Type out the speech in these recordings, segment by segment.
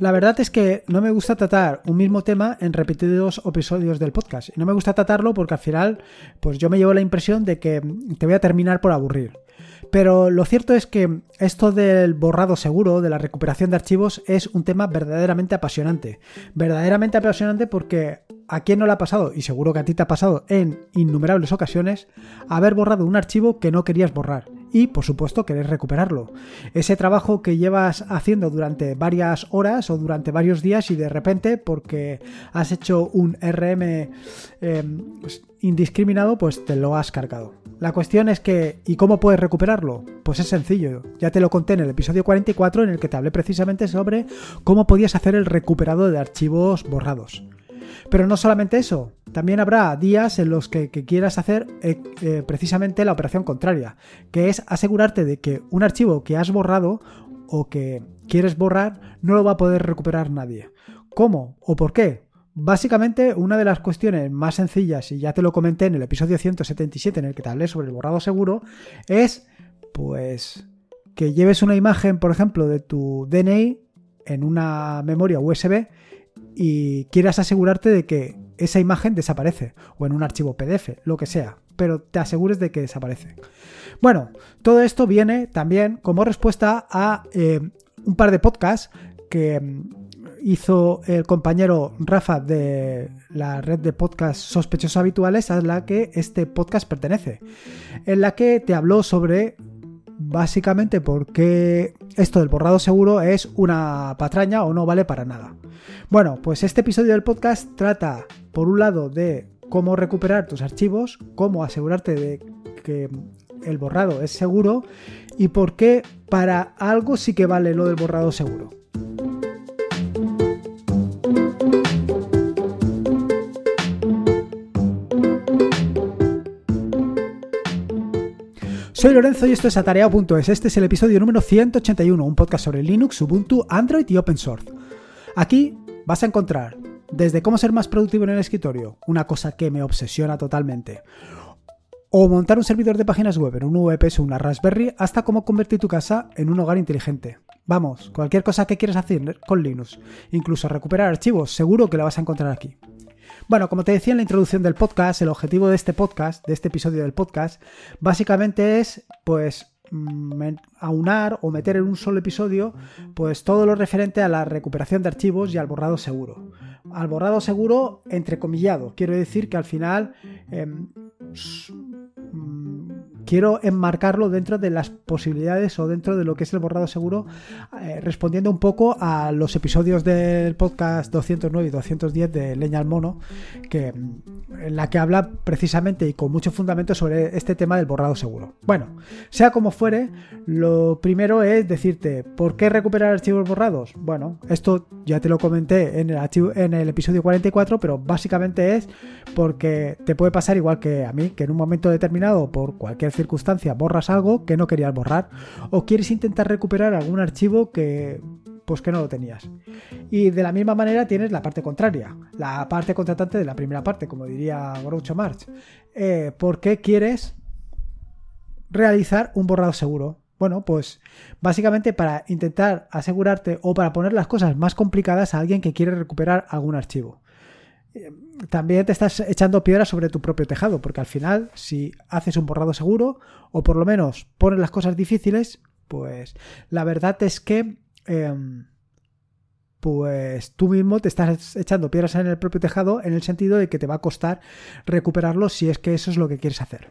La verdad es que no me gusta tratar un mismo tema en repetidos episodios del podcast. Y no me gusta tratarlo porque al final, pues yo me llevo la impresión de que te voy a terminar por aburrir. Pero lo cierto es que esto del borrado seguro, de la recuperación de archivos, es un tema verdaderamente apasionante. Verdaderamente apasionante porque a quién no le ha pasado, y seguro que a ti te ha pasado en innumerables ocasiones, haber borrado un archivo que no querías borrar y, por supuesto, querer recuperarlo. Ese trabajo que llevas haciendo durante varias horas o durante varios días y de repente, porque has hecho un RM em, indiscriminado, pues te lo has cargado. La cuestión es que, ¿y cómo puedes recuperarlo? Pues es sencillo. Ya te lo conté en el episodio 44 en el que te hablé precisamente sobre cómo podías hacer el recuperado de archivos borrados. Pero no solamente eso, también habrá días en los que, quieras hacer eh, eh, precisamente la operación contraria, que es asegurarte de que un archivo que has borrado o que quieres borrar no lo va a poder recuperar nadie. ¿Cómo o por qué? Básicamente, una de las cuestiones más sencillas, y ya te lo comenté en el episodio 177 en el que te hablé sobre el borrado seguro, es pues que lleves una imagen, por ejemplo, de tu DNI en una memoria USB y quieras asegurarte de que esa imagen desaparece o en un archivo PDF, lo que sea, pero te asegures de que desaparece. Bueno, todo esto viene también como respuesta a eh, un par de podcasts que mm, hizo el compañero Rafa de la red de podcasts sospechosos habituales a la que este podcast pertenece, en la que te habló sobre básicamente porque esto del borrado seguro es una patraña o no vale para nada. Bueno, pues este episodio del podcast trata, por un lado, de cómo recuperar tus archivos, cómo asegurarte de que el borrado es seguro y por qué para algo sí que vale lo del borrado seguro. Soy Lorenzo y esto es Atareado.es. Este es el episodio número 181, un podcast sobre Linux, Ubuntu, Android y Open Source. Aquí vas a encontrar desde cómo ser más productivo en el escritorio, una cosa que me obsesiona totalmente, o montar un servidor de páginas web en un VPS o una Raspberry, hasta cómo convertir tu casa en un hogar inteligente. Vamos, cualquier cosa que quieras hacer con Linux, incluso recuperar archivos, seguro que la vas a encontrar aquí. Bueno, como te decía en la introducción del podcast, el objetivo de este podcast, de este episodio del podcast, básicamente es, pues, mm, aunar o meter en un solo episodio pues todo lo referente a la recuperación de archivos y al borrado seguro. Al borrado seguro entrecomillado. Quiero decir que al final em, quiero enmarcarlo dentro de las posibilidades o dentro de lo que es el borrado seguro, eh, respondiendo un poco a los episodios del podcast 209 y 210 de Leña al Mono, que, en la que habla precisamente y con mucho fundamento sobre este tema del borrado seguro. Bueno, sea como fuere, lo primero es decirte, ¿por qué recuperar archivos borrados? Bueno, esto ya te lo comenté en el, en el episodio 44, pero básicamente es porque te puede pasar igual que a mí, que en un momento determinado, por cualquier circunstancia borras algo que no querías borrar o quieres intentar recuperar algún archivo que pues que no lo tenías. Y de la misma manera tienes la parte contraria, la parte contratante de la primera parte, como diría Groucho Marx. Eh, ¿Por qué quieres realizar un borrado seguro? Bueno, pues básicamente para intentar asegurarte o para poner las cosas más complicadas a alguien que quiere recuperar algún archivo también te estás echando piedras sobre tu propio tejado, porque al final, si haces un borrado seguro, o por lo menos pones las cosas difíciles, pues la verdad es que em, pues tú mismo te estás echando piedras en el propio tejado en el sentido de que te va a costar recuperarlo si es que eso es lo que quieres hacer.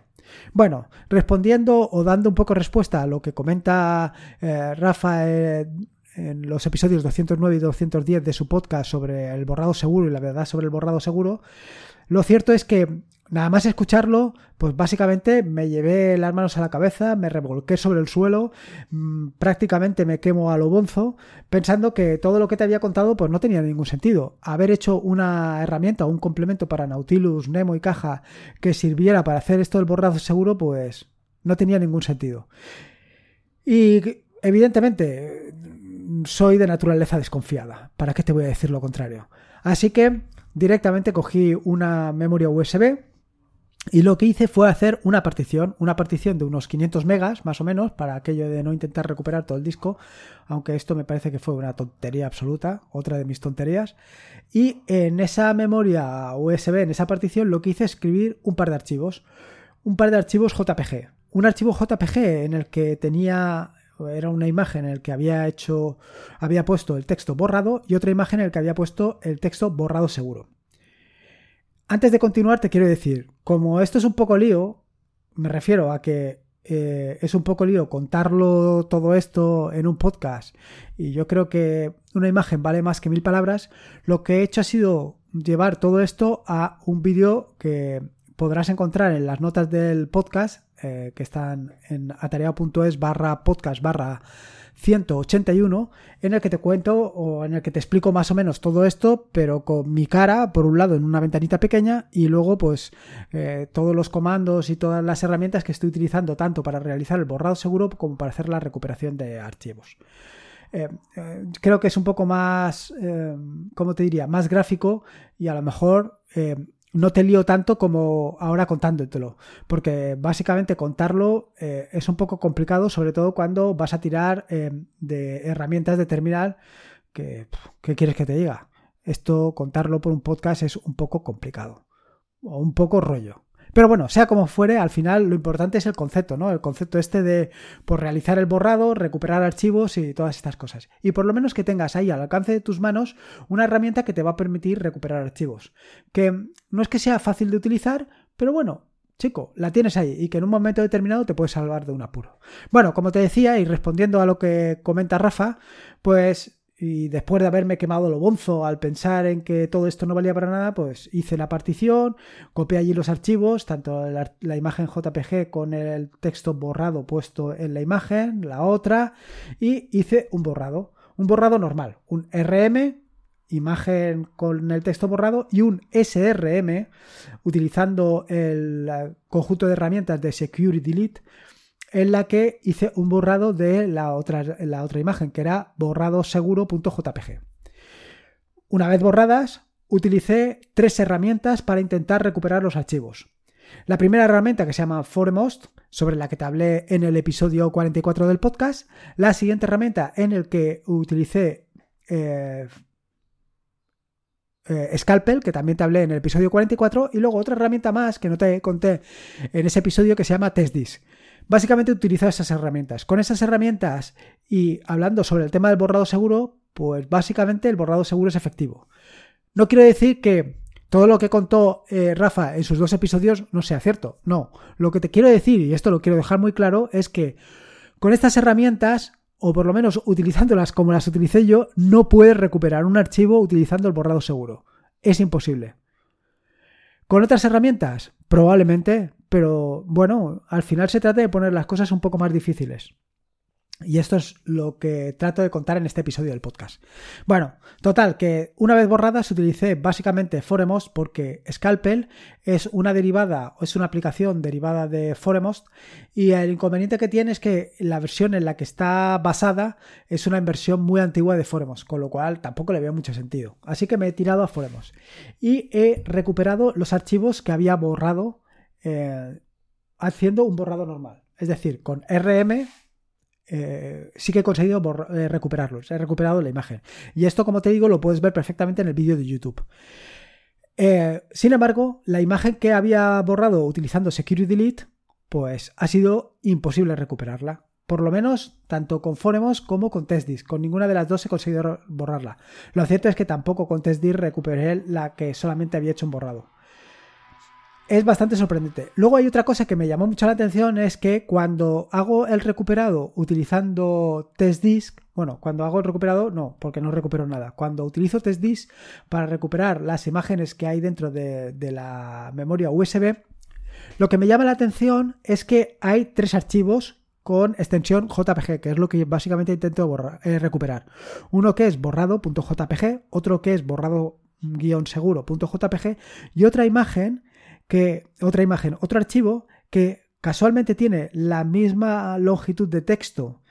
Bueno, respondiendo o dando un poco respuesta a lo que comenta eh, Rafa eh, en los episodios 209 y 210 de su podcast sobre el borrado seguro y la verdad sobre el borrado seguro, lo cierto es que nada más escucharlo, pues básicamente me llevé las manos a la cabeza, me revolqué sobre el suelo, mm, prácticamente me quemo a lo bonzo, pensando que todo lo que te había contado pues no tenía ningún sentido. Haber hecho una herramienta o un complemento para Nautilus, Nemo y Caja que sirviera para hacer esto del borrado seguro, pues no tenía ningún sentido. Y evidentemente soy de naturaleza desconfiada. ¿Para qué te voy a decir lo contrario? Así que directamente cogí una memoria USB Y lo que hice fue hacer una partición, una partición de unos 500 megas, más o menos, para aquello de no intentar recuperar todo el disco, aunque esto me parece que fue una tontería absoluta, otra de mis tonterías. Y en esa memoria USB, en esa partición, lo que hice es escribir un par de archivos, un par de archivos JPG. Un archivo JPG en el que tenía era una imagen en el que había hecho había puesto el texto borrado y otra imagen en el que había puesto el texto borrado seguro. Antes de continuar, te quiero decir, como esto es un poco lío, me refiero a que eh, es un poco lío contarlo todo esto en un podcast y yo creo que una imagen vale más que mil palabras, lo que he hecho ha sido llevar todo esto a un vídeo que podrás encontrar en las notas del podcast eh, que están en atareado.es barra podcast barra 181 en el que te cuento o en el que te explico más o menos todo esto, pero con mi cara, por un lado en una ventanita pequeña y luego pues eh, todos los comandos y todas las herramientas que estoy utilizando tanto para realizar el borrado seguro como para hacer la recuperación de archivos. Eh, creo que es un poco más, ¿cómo te diría? Más gráfico y a lo mejor no te lío tanto como ahora contándotelo, porque básicamente contarlo eh, es un poco complicado, sobre todo cuando vas a tirar eh, de herramientas de terminal que, ¿qué quieres que te diga? Esto, contarlo por un podcast es un poco complicado, o un poco rollo. Pero bueno, sea como fuere, al final lo importante es el concepto, ¿no? El concepto este de por realizar el borrado, recuperar archivos y todas estas cosas. Y por lo menos que tengas ahí al alcance de tus manos una herramienta que te va a permitir recuperar archivos. Que no es que sea fácil de utilizar, pero bueno, chico, la tienes ahí y que en un momento determinado te puede salvar de un apuro. Bueno, como te decía, y respondiendo a lo que comenta Rafa, pues y después de haberme quemado lo bonzo al pensar en que todo esto no valía para nada, pues hice la partición, copié allí los archivos, tanto la, imagen JPG con el texto borrado puesto en la imagen, la otra, y hice un borrado, un borrado normal, un RM, imagen con el texto borrado, y un SRM, utilizando el conjunto de herramientas de Security Delete en la que hice un borrado de la otra, la otra imagen, que era borradoseguro.jpg. Una vez borradas, utilicé tres herramientas para intentar recuperar los archivos. La primera herramienta que se llama Foremost, sobre la que te hablé en el episodio 44 del podcast. La siguiente herramienta en el que utilicé eh, eh, Scalpel, que también te hablé en el episodio 44. Y luego otra herramienta más que no te conté en ese episodio que se llama TestDisk. Básicamente utilizo esas herramientas. Con esas herramientas y hablando sobre el tema del borrado seguro, pues básicamente el borrado seguro es efectivo. No quiero decir que todo lo que contó eh, Rafa en sus dos episodios no sea cierto. No, lo que te quiero decir, y esto lo quiero dejar muy claro, es que con estas herramientas, o por lo menos utilizándolas como las utilicé yo, no puedes recuperar un archivo utilizando el borrado seguro. Es imposible. Con otras herramientas, probablemente, pero bueno, al final se trata de poner las cosas un poco más difíciles. Y esto es lo que trato de contar en este episodio del podcast. Bueno, total, que una vez borradas utilicé básicamente Foremost porque Scalpel es una derivada, es una aplicación derivada de Foremost y el inconveniente que tiene es que la versión en la que está basada es una inversión muy antigua de Foremost, con lo cual tampoco le veo mucho sentido. Así que me he tirado a Foremost y he recuperado los archivos que había borrado eh, haciendo un borrado normal. Es decir, con RM eh, sí que he conseguido eh, recuperarlos. He recuperado la imagen. Y esto, como te digo, lo puedes ver perfectamente en el vídeo de YouTube. sin embargo, la imagen que había borrado utilizando Security Delete, pues ha sido imposible recuperarla. Por lo menos tanto con Foremos como con TestDisk. Con ninguna de las dos he conseguido borrarla. Lo cierto es que tampoco con TestDisk recuperé la que solamente había hecho un borrado es bastante sorprendente. Luego hay otra cosa que me llamó mucho la atención, es que cuando hago el recuperado utilizando TestDisk, bueno, cuando hago el recuperado, no, porque no recupero nada. Cuando utilizo TestDisk para recuperar las imágenes que hay dentro de, la memoria USB, lo que me llama la atención es que hay tres archivos con extensión JPG, que es lo que básicamente intento eh, recuperar. Uno que es borrado.jpg, otro que es borrado-seguro.jpg y otra imagen que otra imagen, otro archivo que casualmente tiene la misma longitud de texto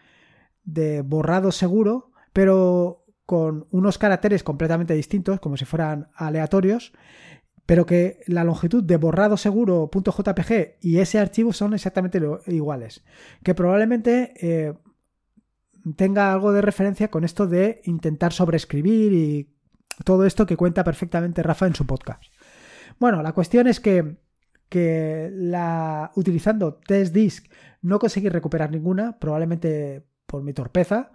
de borrado seguro, pero con unos caracteres completamente distintos, como si fueran aleatorios, pero que la longitud de borrado seguro.jpg y ese archivo son exactamente iguales. Que probablemente eh, tenga algo de referencia con esto de intentar sobreescribir y todo esto que cuenta perfectamente Rafa en su podcast. Bueno, la cuestión es que, que la, utilizando test disk no conseguí recuperar ninguna, probablemente por mi torpeza,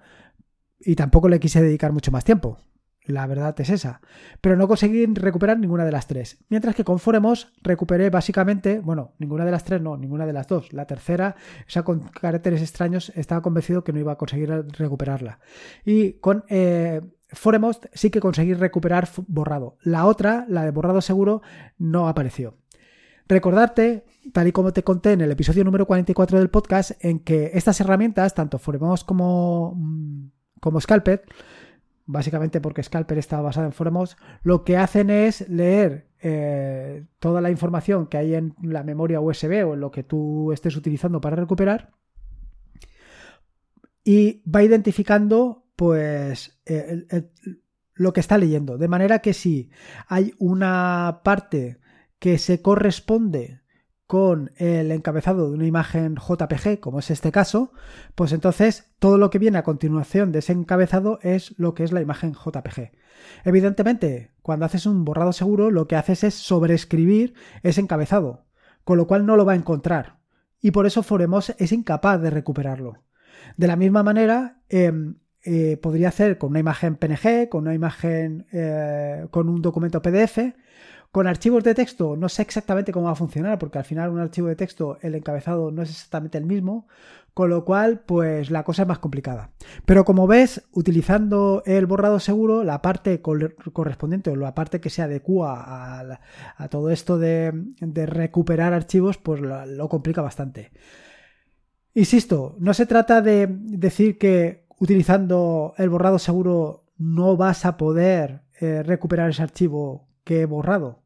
y tampoco le quise dedicar mucho más tiempo. La verdad es esa. Pero no conseguí recuperar ninguna de las tres. Mientras que con Foremos recuperé básicamente, bueno, ninguna de las tres, no, ninguna de las dos. La tercera, esa con caracteres extraños, estaba convencido que no iba a conseguir recuperarla. Y con eh, Foremost sí que conseguí recuperar borrado. La otra, la de borrado seguro, no apareció. Recordarte, tal y como te conté en el episodio número 44 del podcast, en que estas herramientas, tanto Foremost como, mm, como Scalped, básicamente porque Scalper está basado en Foremost, lo que hacen es leer eh, toda la información que hay en la memoria USB o en lo que tú estés utilizando para recuperar y va identificando pues eh, lo que está leyendo. De manera que si hay una parte que se corresponde con el encabezado de una imagen JPG, como es este caso, pues entonces todo lo que viene a continuación de ese encabezado es lo que es la imagen JPG. Evidentemente, cuando haces un borrado seguro, lo que haces es sobreescribir ese encabezado, con lo cual no lo va a encontrar. Y por eso Foremos es incapaz de recuperarlo. De la misma manera, em, eh, podría hacer con una imagen PNG, con una imagen, eh, con un documento PDF, con archivos de texto no sé exactamente cómo va a funcionar, porque al final un archivo de texto, el encabezado no es exactamente el mismo, con lo cual, pues la cosa es más complicada. Pero como ves, utilizando el borrado seguro, la parte correspondiente o la parte que se adecua a, todo esto de, recuperar archivos, pues lo, complica bastante. Insisto, no se trata de decir que utilizando el borrado seguro no vas a poder eh, recuperar ese archivo que he borrado.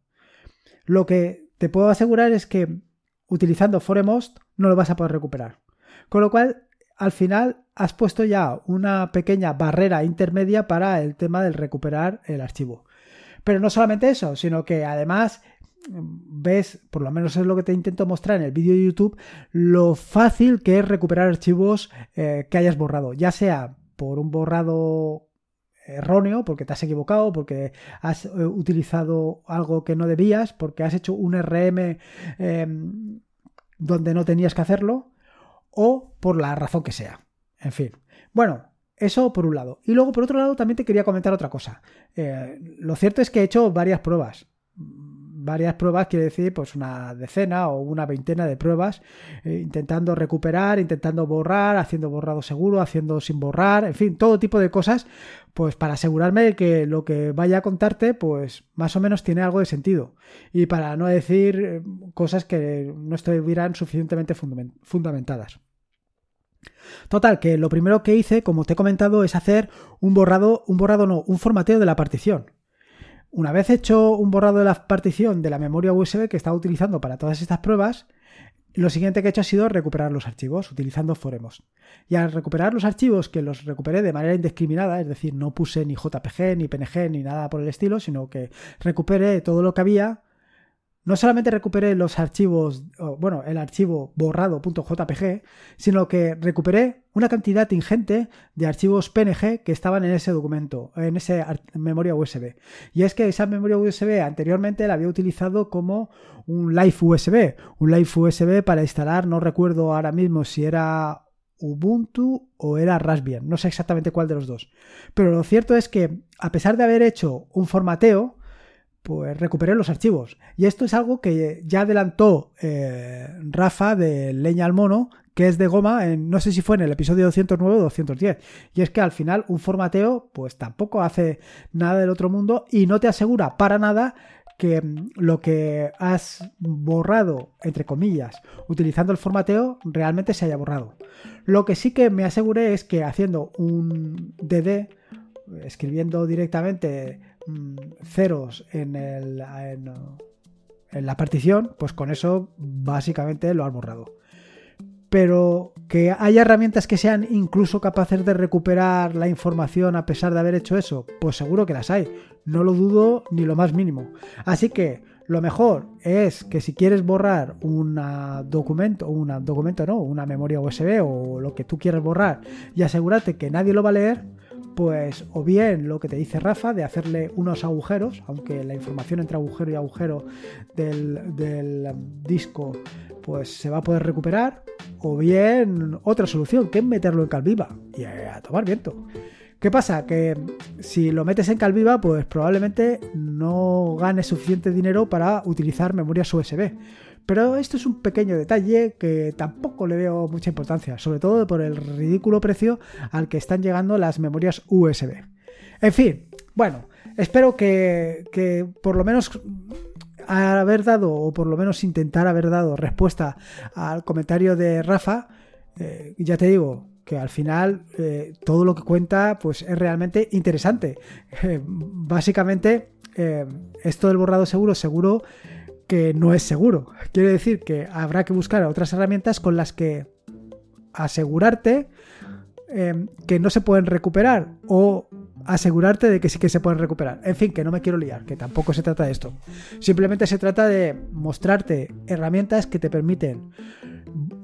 Lo que te puedo asegurar es que utilizando Foremost no lo vas a poder recuperar. Con lo cual, al final has puesto ya una pequeña barrera intermedia para el tema del recuperar el archivo. Pero no solamente eso, sino que además ves, por lo menos es lo que te intento mostrar en el vídeo de YouTube, lo fácil que es recuperar archivos eh, que hayas borrado, ya sea por un borrado erróneo, porque te has equivocado, porque has eh, utilizado algo que no debías, porque has hecho un RM em, donde no tenías que hacerlo, o por la razón que sea. En fin. Bueno, eso por un lado. Y luego, por otro lado, también te quería comentar otra cosa. Eh, lo cierto es que he hecho varias pruebas varias pruebas quiere decir pues una decena o una veintena de pruebas eh, intentando recuperar, intentando borrar, haciendo borrado seguro, haciendo sin borrar, en fin, todo tipo de cosas pues para asegurarme de que lo que vaya a contarte pues más o menos tiene algo de sentido y para no decir eh, cosas que no estuvieran suficientemente fundamentadas. Total, que lo primero que hice, como te he comentado, es hacer un borrado, un borrado no, un formateo de la partición. Una vez hecho un borrado de la partición de la memoria USB que estaba utilizando para todas estas pruebas, lo siguiente que he hecho ha sido recuperar los archivos utilizando Foremos. Y al recuperar los archivos, que los recuperé de manera indiscriminada, es decir, no puse ni JPG, ni PNG, ni nada por el estilo, sino que recuperé todo lo que había, no solamente recuperé los archivos, bueno, el archivo borrado.jpg, sino que recuperé una cantidad ingente de archivos PNG que estaban en ese documento, en esa memoria USB. Y es que esa memoria USB anteriormente la había utilizado como un Live USB, un Live USB para instalar, no recuerdo ahora mismo si era Ubuntu o era Raspbian, no sé exactamente cuál de los dos. Pero lo cierto es que a pesar de haber hecho un formateo, pues recuperé los archivos. Y esto es algo que ya adelantó eh, Rafa de Leña al Mono, que es de goma, en, no sé si fue en el episodio 209 o 210. Y es que al final un formateo pues tampoco hace nada del otro mundo y no te asegura para nada que mm, lo que has borrado, entre comillas, utilizando el formateo, realmente se haya borrado. Lo que sí que me aseguré es que haciendo un DD, escribiendo directamente ceros en, el, en, la partición, pues con eso básicamente lo has borrado. Pero que haya herramientas que sean incluso capaces de recuperar la información a pesar de haber hecho eso, pues seguro que las hay. No lo dudo ni lo más mínimo. Así que Lo mejor es que si quieres borrar un documento, un documento no, una memoria USB o lo que tú quieras borrar y asegúrate que nadie lo va a leer, pues o bien lo que te dice Rafa de hacerle unos agujeros, aunque la información entre agujero y agujero del, disco pues se va a poder recuperar, o bien otra solución, que es meterlo en Calviva y a tomar viento. ¿Qué pasa? Que si lo metes en Calviva, pues probablemente no ganes suficiente dinero para utilizar memorias USB. Pero esto es un pequeño detalle que tampoco le veo mucha importancia, sobre todo por el ridículo precio al que están llegando las memorias USB. En fin, bueno, espero que, por lo menos haber dado, o por lo menos intentar haber dado respuesta al comentario de Rafa. Eh, ya te digo, que al final eh, todo lo que cuenta pues es realmente interesante. básicamente, eh, esto del borrado seguro, seguro que no es seguro. Quiere decir que habrá que buscar otras herramientas con las que asegurarte em, que no se pueden recuperar o asegurarte de que sí que se pueden recuperar. En fin, que no me quiero liar, que tampoco se trata de esto. Simplemente se trata de mostrarte herramientas que te permiten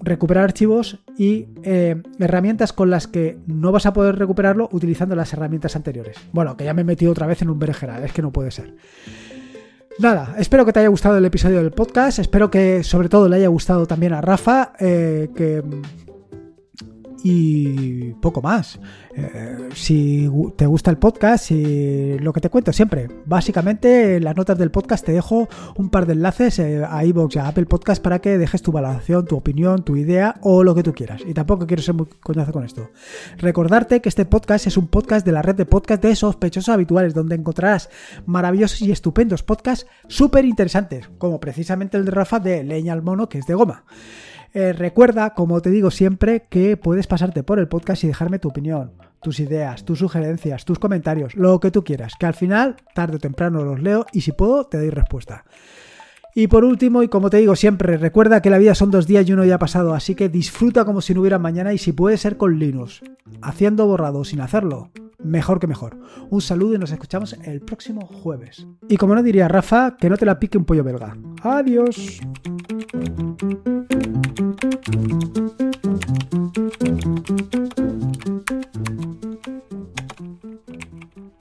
recuperar archivos y eh, herramientas con las que no vas a poder recuperarlo utilizando las herramientas anteriores. Bueno, que ya me he metido otra vez en un berenjenal, es que no puede ser. Nada, espero que te haya gustado el episodio del podcast, espero que sobre todo le haya gustado también a Rafa, eh, que y poco más. Eh, si te gusta el podcast y lo que te cuento siempre, básicamente en las notas del podcast te dejo un par de enlaces eh, a iVoox y a Apple Podcast para que dejes tu valoración, tu opinión, tu idea o lo que tú quieras. Y tampoco quiero ser muy coñazo con esto. Recordarte que este podcast es un podcast de la red de podcast de sospechosos habituales, donde encontrarás maravillosos y estupendos podcasts súper interesantes, como precisamente el de Rafa de Leña al Mono, que es de goma. Eh, recuerda, como te digo siempre, que puedes pasarte por el podcast y dejarme tu opinión, tus ideas, tus sugerencias, tus comentarios, lo que tú quieras, que al final, tarde o temprano los leo y si puedo, te doy respuesta. Y por último, y como te digo siempre, recuerda que la vida son dos días y uno ya ha pasado, así que disfruta como si no hubiera mañana y si puede ser con Linux, haciendo borrado sin hacerlo, mejor que mejor. Un saludo y nos escuchamos el próximo jueves. Y como no diría Rafa, que no te la pique un pollo belga. Adiós. Thank you.